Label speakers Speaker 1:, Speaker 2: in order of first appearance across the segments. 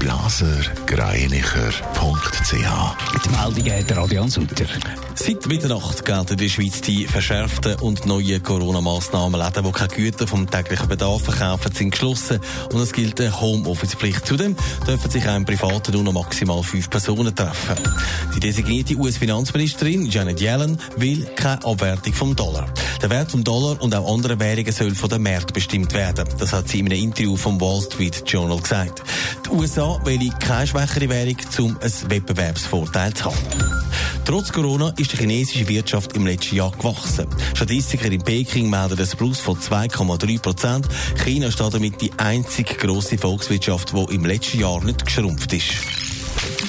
Speaker 1: blasergreinicher.ch.
Speaker 2: Die Meldung hat Radian Sutter.
Speaker 3: Seit Mitternacht gelten in der Schweiz die verschärften und neuen Corona-Massnahmen. Läden, die keine Güter vom täglichen Bedarf verkaufen, sind geschlossen und es gilt eine Homeoffice-Pflicht. Zudem dürfen sich auch im Privaten nur noch maximal fünf Personen treffen. Die designierte US-Finanzministerin Janet Yellen will keine Abwertung vom Dollar. Der Wert vom Dollar und auch andere Währungen soll von den Märkten bestimmt werden. Das hat sie in einem Interview vom Wall Street Journal gesagt. Die USA will keine schwächere Währung, um einen Wettbewerbsvorteil zu haben. Trotz Corona ist die chinesische Wirtschaft im letzten Jahr gewachsen. Statistiker in Peking melden ein Plus von 2,3 Prozent. China ist damit die einzige grosse Volkswirtschaft, die im letzten Jahr nicht geschrumpft ist.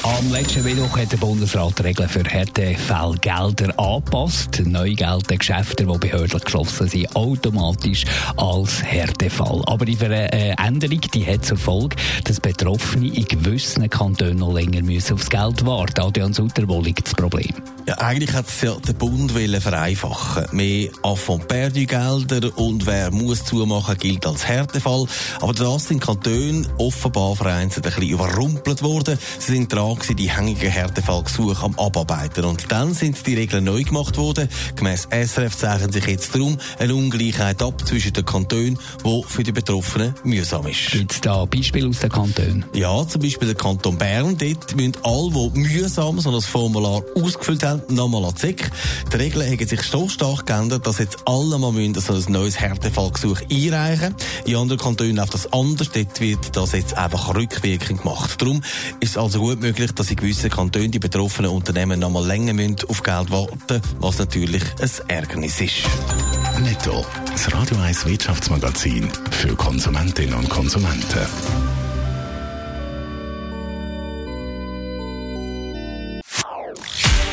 Speaker 2: Am letzten Mittwoch hat der Bundesrat die Regeln für Härtefälle Gelder angepasst. Neu gelten Geschäfte, die behördlich geschlossen sind, automatisch als Härtefall. Aber die äh, Änderung die hat zur Folge, dass Betroffene in gewissen Kantonen noch länger müssen aufs Geld warten. Adrian Sutter, wo liegt das Problem?
Speaker 3: Ja, eigentlich hat es ja der Bund vereinfachen. Mehr Affront perdu Gelder und wer muss zumachen, gilt als Härtefall. Aber das sind Kantone offenbar vereinzelt ein bisschen überrumpelt worden. Sie sind dran gewesen, die hängigen Härtefallgesuche am Abarbeiten. Und dann sind die Regeln neu gemacht worden. Gemäss SRF zeichnet sich jetzt darum eine Ungleichheit ab zwischen den Kantonen, die für die Betroffenen mühsam ist.
Speaker 2: Gibt es da Beispiele aus den Kantonen?
Speaker 3: Ja, zum Beispiel der Kanton Bern. Dort müssen alle, die mühsam so ein Formular ausgefüllt haben, nochmal an die Die Regeln haben sich so stark geändert, dass jetzt alle mal müssen so ein neues Härtefallgesuch einreichen In anderen Kantonen läuft das anders. Dort wird das jetzt einfach rückwirkend gemacht. Darum ist es also gut möglich, dass in gewissen Kantonen die betroffenen Unternehmen noch mal länger müssen auf Geld warten was natürlich ein Ärgernis ist.
Speaker 1: Netto, das Radio 1 Wirtschaftsmagazin für Konsumentinnen und Konsumenten.